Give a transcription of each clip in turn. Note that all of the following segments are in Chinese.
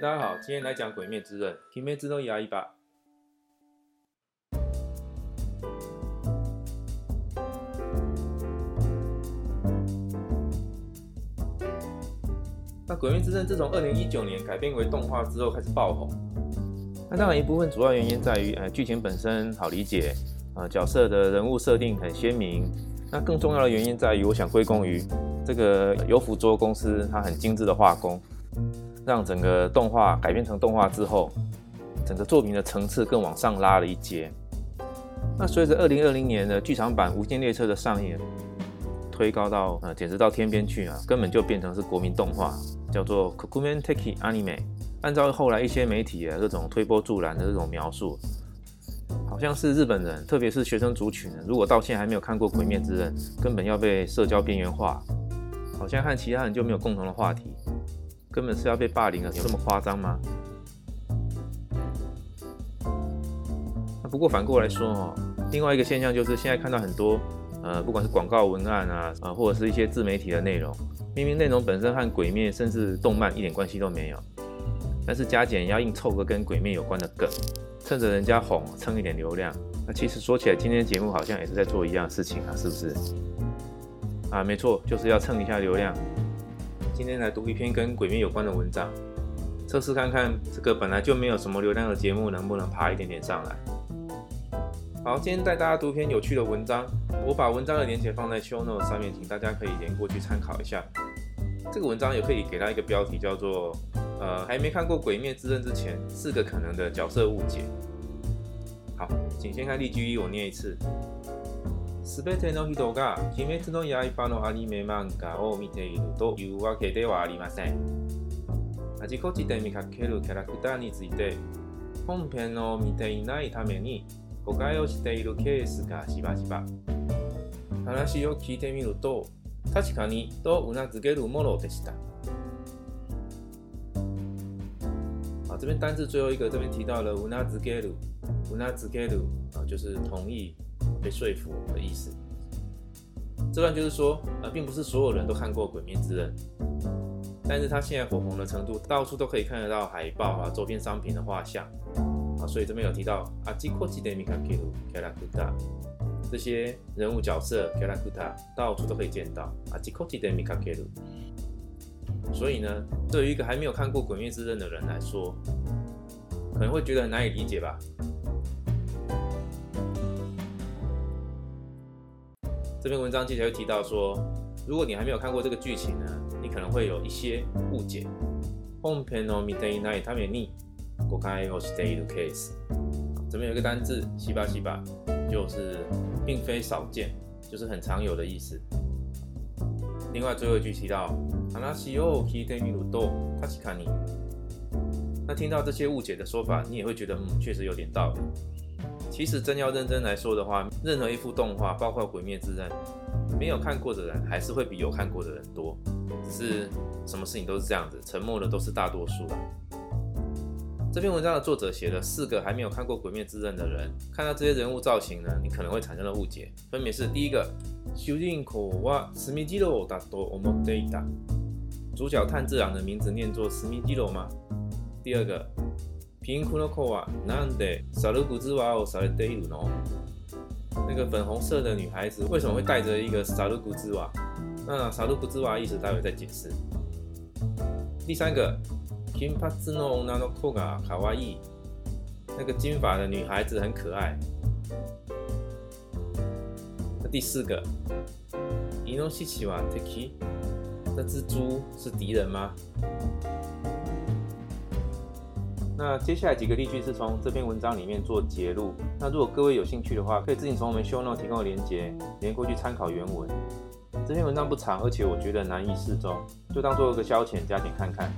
大家好，今天来讲《鬼灭之刃》，《鬼灭之刃》亚一吧。那《鬼灭之刃》自从二零一九年改编为动画之后开始爆红。那当然一部分主要原因在于，呃，剧情本身好理解，呃，角色的人物设定很鲜明。那更重要的原因在于，我想归功于这个有辅佐公司，它很精致的画工。让整个动画改编成动画之后，整个作品的层次更往上拉了一阶。那随着二零二零年的剧场版《无限列车》的上映，推高到呃，简直到天边去啊，根本就变成是国民动画，叫做《Kokumen Taki Anime》。按照后来一些媒体啊，这种推波助澜的这种描述，好像是日本人，特别是学生族群，如果到现在还没有看过《鬼灭之刃》，根本要被社交边缘化，好像和其他人就没有共同的话题。根本是要被霸凌了，这么夸张吗？那不过反过来说哦，另外一个现象就是现在看到很多，呃，不管是广告文案啊，啊，或者是一些自媒体的内容，明明内容本身和鬼灭甚至动漫一点关系都没有，但是加减要硬凑个跟鬼灭有关的梗，趁着人家哄蹭一点流量。那其实说起来，今天节目好像也是在做一样的事情啊，是不是？啊，没错，就是要蹭一下流量。今天来读一篇跟鬼灭有关的文章，测试看看这个本来就没有什么流量的节目能不能爬一点点上来。好，今天带大家读篇有趣的文章，我把文章的链接放在 show note 上面，请大家可以连过去参考一下。这个文章也可以给他一个标题，叫做“呃，还没看过鬼灭之刃之前，四个可能的角色误解”。好，请先看例句一，我念一次。すべての人が「鬼滅の刃」のアニメ漫画を見ているというわけではありません。あちこちで見かけるキャラクターについて本編を見ていないために誤解をしているケースがしばしば。話を聞いてみると確かにとうなずけるものでした。あ、这边单字最后一个这边提到了“うなずける”，“うなずける”啊，就是同意。被说服的意思。这段就是说，呃，并不是所有人都看过《鬼灭之刃》，但是他现在火红的程度，到处都可以看得到海报啊，周边商品的画像啊，所以这边有提到阿基阔吉德米卡可鲁卡拉库塔这些人物角色卡拉库塔到处都可以见到阿基阔吉德米卡可鲁。所以呢，对于一个还没有看过《鬼灭之刃》的人来说，可能会觉得难以理解吧。这篇文章记者又提到说，如果你还没有看过这个剧情呢，你可能会有一些误解。Home p a n e midday night，他 c a s 这边有一个单字，西吧西吧，就是并非少见，就是很常有的意思。另外最后一句提到，阿拉西欧基天米鲁豆卡西那听到这些误解的说法，你也会觉得，嗯，确实有点道理。其实真要认真来说的话，任何一幅动画，包括《鬼灭之刃》，没有看过的人还是会比有看过的人多。只是，什么事情都是这样子，沉默的都是大多数啦。这篇文章的作者写了四个还没有看过《鬼灭之刃》的人，看到这些人物造型呢，你可能会产生了误解。分别是：第一个，修练口哇，十密基罗打多欧摩德打，主角炭治郎的名字念作十密基罗吗？第二个。ピンクの子はなんでサルグズワをさいるの？那个粉红色的女孩子为什么会带着一个萨鲁古兹娃？那萨鲁古兹娃意思待会再解释。第三个、金髪の女の子が可愛い，那个金发的女孩子很可爱。那第四个、イノシシは敵？那只猪是敌人吗？那接下来几个例句是从这篇文章里面做揭录。那如果各位有兴趣的话，可以自行从我们 show n 秀诺提供的链接连过去参考原文。这篇文章不长，而且我觉得难易适中，就当做一个消遣，加点看看。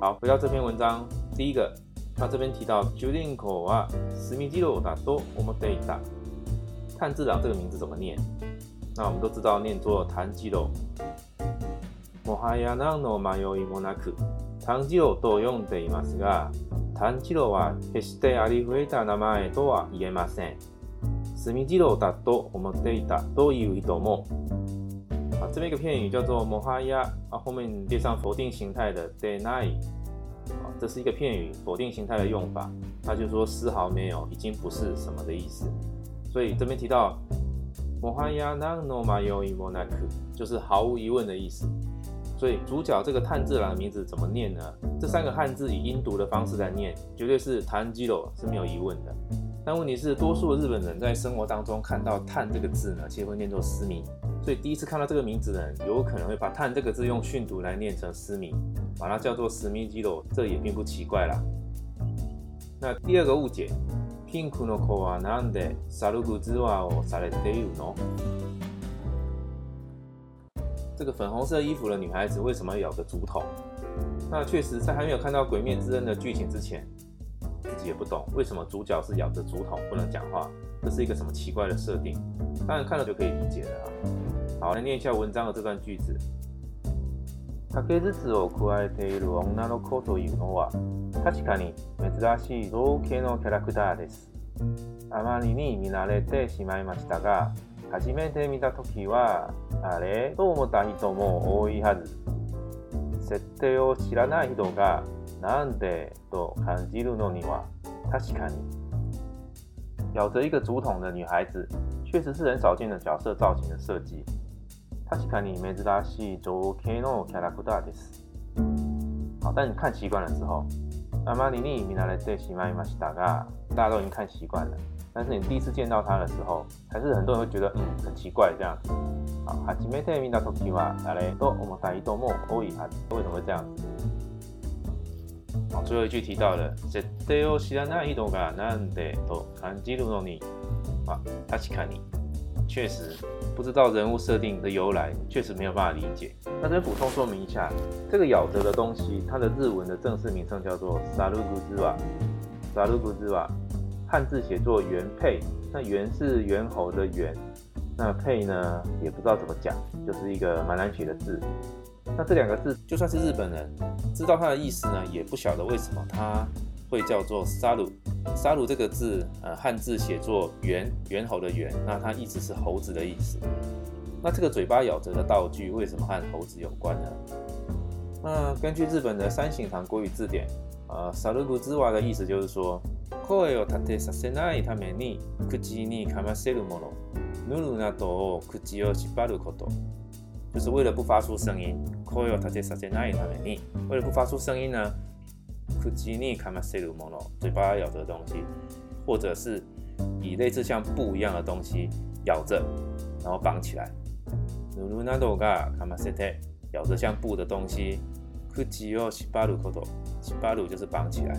好，回到这篇文章，第一个，他这边提到 Julian i k o s m d 酒店口啊，十名 o 录大多我们得 a 炭治郎这个名字怎么念？那我们都知道念作炭治郎。もはやなんの迷 n a k u 炭治郎と呼んでいますが、炭治郎は決してありふれた名前とは言えません。炭治郎だと思っていたという人も。这边一个片语叫做“摩哈呀”，啊，后面列上否定形态的 “deny”，啊，这是一个片语，否定形态的用法，它就说丝毫没有，已经不是什么的意思。所以这边提到“摩哈呀那诺玛有伊莫奈克”，就是毫无疑问的意思。所以主角这个碳字郎的名字怎么念呢？这三个汉字以音读的方式来念，绝对是碳 zero 是没有疑问的。但问题是，多数的日本人在生活当中看到碳这个字呢，其实会念作思密。所以第一次看到这个名字的人，有可能会把碳这个字用训读来念成思密，把它叫做思密 zero，这也并不奇怪啦。那第二个误解，k i n 这个粉红色衣服的女孩子为什么咬着竹筒？那确实，在还没有看到《鬼面之刃》的剧情之前，自己也不懂为什么主角是咬着竹筒不能讲话，这是一个什么奇怪的设定？当然看了就可以理解了。好，来念一下文章的这段句子：「だけを咥いている女の子というのは、確かに珍しい動けのキャラクターです。あまりに見慣れてしまいましたが、初めて見たときは」あれと思った人も多いはず。設定を知らない人がなんでと感じるのには確かに。咬着一个竹筒的女孩子，确实是很少见的角色造型的设计。確かに珍しい造形のキャラクターです。好，但你看习惯了之后，阿玛尼尼米拿来对喜马伊马西达大家都已经看习惯了。但是你第一次见到他的时候，还是很多人会觉得嗯很奇怪这样。初めて見た時は誰と思たいと多いはず。为什么会这样子？啊，最后一句提到了設定を知らない人がなんでと感じるのに。啊，確かに，确实不知道人物设定的由来，确实没有办法理解。那这补充说明一下，这个咬着的东西，它的日文的正式名称叫做サルグズバ。サルグズバ，汉字写作原配。那原是猿猴的猿。那配呢，也不知道怎么讲，就是一个蛮难写的字。那这两个字，就算是日本人知道它的意思呢，也不晓得为什么它会叫做沙鲁。沙鲁这个字，呃，汉字写作猿，猿猴的猿。那它一直是猴子的意思。那这个嘴巴咬着的道具，为什么和猴子有关呢？那根据日本的三省堂国语字典，啊，沙鲁古之娃的意思就是说，声母。ヌるなどを口を縛ること。就是为了不发出声音、声を立てさせないために、为了不发出声音呢、口にかませるもの、嘴巴咬着东西，或者是以类似像布一样的东西咬着，然后绑起来。ぬるなどがかませて、咬着像布的东西，口を縛ること，縛る就是绑起来。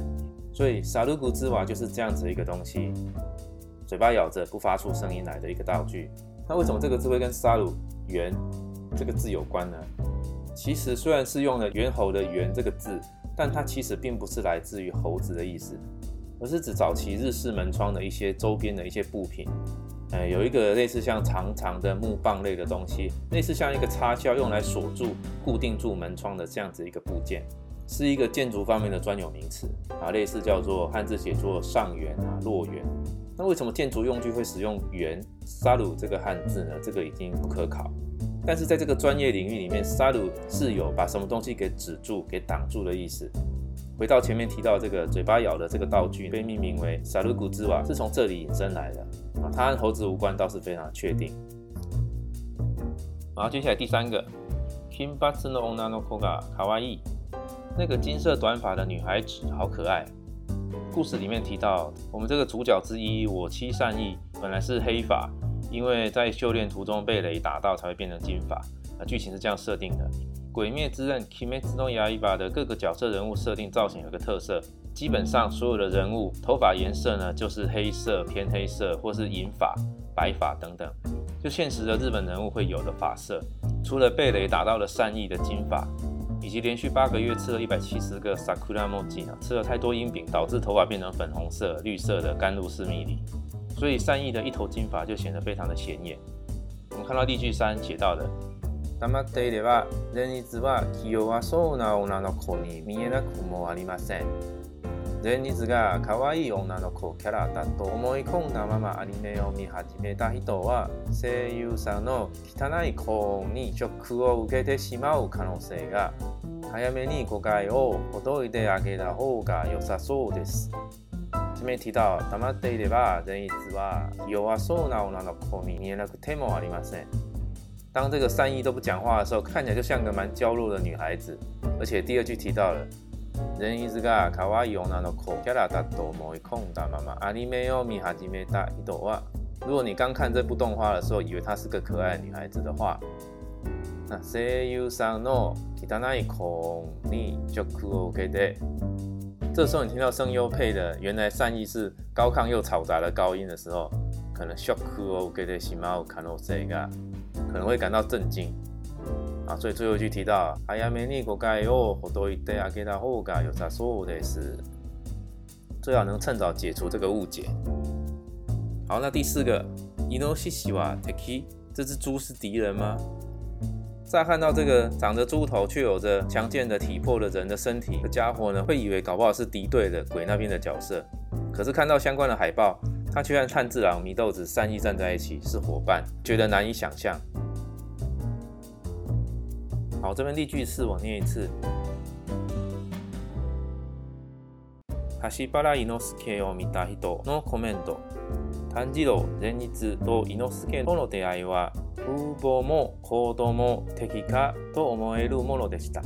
所以，沙鲁古之瓦就是这样子一个东西。嘴巴咬着不发出声音来的一个道具。那为什么这个字会跟“杀戮猿”这个字有关呢？其实虽然是用了猿猴的“猿”这个字，但它其实并不是来自于猴子的意思，而是指早期日式门窗的一些周边的一些布品。呃，有一个类似像长长的木棒类的东西，类似像一个插销，用来锁住、固定住门窗的这样子一个部件，是一个建筑方面的专有名词啊，类似叫做汉字写作“上圆啊，“落圆。那为什么建筑用具会使用“猿沙鲁”这个汉字呢？这个已经不可考。但是在这个专业领域里面，“沙鲁”是有把什么东西给止住、给挡住的意思。回到前面提到这个嘴巴咬的这个道具，被命名为“沙鲁古之瓦”，是从这里引申来的。它和猴子无关，倒是非常确定。然后接下来第三个，Kimba no onano koga，卡哇伊，那个金色短发的女孩子好可爱。故事里面提到，我们这个主角之一我妻善逸本来是黑发，因为在修炼途中被雷打到才会变成金发。那剧情是这样设定的。《鬼灭之刃》Kimetsu no Yaiba 的各个角色人物设定造型有个特色，基本上所有的人物头发颜色呢就是黑色、偏黑色或是银发、白发等等，就现实的日本人物会有的发色，除了被雷打到了善逸的金发。及连续八个月吃了一百七十个 s a k u r 萨库拉莫吉啊，吃了太多阴饼，导致头发变成粉红色、绿色的甘露斯蜜里，所以善意的一头金发就显得非常的显眼。我们看到例句三写到的。前日が可愛い女の子キャラだと思い込んだままアニメを見始めた人は声優さんの汚い幸運にショックを受けてしまう可能性が早めに誤解を解いてあげた方が良さそうです。初めった黙っていれば前日は弱そうな女の子に見えなくてもありません。当这个善意都不讲话的时候，看起来就像个蛮娇弱的女孩子。而且第二句提到了。人一字噶，可爱又那个酷，杰拉他多没空打妈妈，阿里面有米哈吉没打一朵花。如果你刚看这部动画的时候，以为她是个可爱的女孩子的话，那声优さんの汚い声にショックを受けで，这时候你听到声优配的原来善意是高亢又嘈杂的高音的时候，可能ショックを受けてしまう可能性が，可能会感到震惊。所以最后一句提到，最好能趁早解除这个误解。好，那第四个，这只猪是敌人吗？再看到这个长着猪头却有着强健的体魄的人的身体的家伙呢，会以为搞不好是敌对的鬼那边的角色。可是看到相关的海报，他却和炭治郎、祢豆子善意站在一起，是伙伴，觉得难以想象。好，这边例句四我念一次。橋原伊之助を見た人のコメント炭治郎前日と伊之助との出会いは風貌も行動も敵かと思えるものでした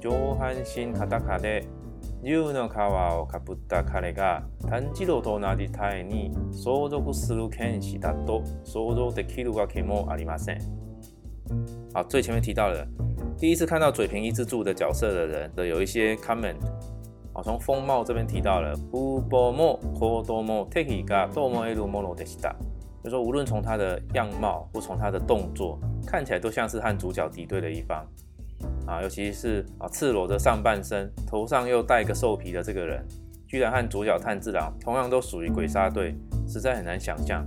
上半身裸で竜の皮をかぶった彼が炭治郎と同じ体に相続する剣士だと想像できるわけもありません啊，最前面提到了，第一次看到嘴平一之助的角色的人，的有一些 comment。啊，从风貌这边提到了，说无论从他的样貌或从他的动作，看起来都像是和主角敌对的一方。啊，尤其是啊，赤裸着上半身，头上又戴个兽皮的这个人，居然和主角炭治郎同样都属于鬼杀队，实在很难想象。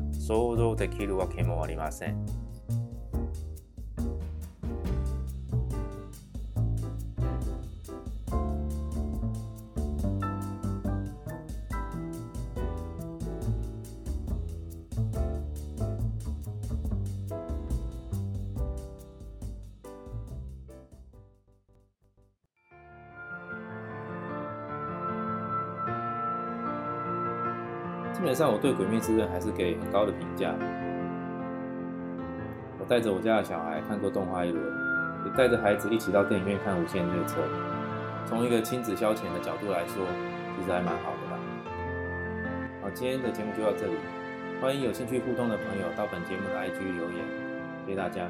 基本上我对《鬼灭之刃》还是给很高的评价。我带着我家的小孩看过动画一轮，也带着孩子一起到电影院看《无限列车》。从一个亲子消遣的角度来说，其实还蛮好的啦。好，今天的节目就到这里，欢迎有兴趣互动的朋友到本节目的 IG 留言，谢谢大家。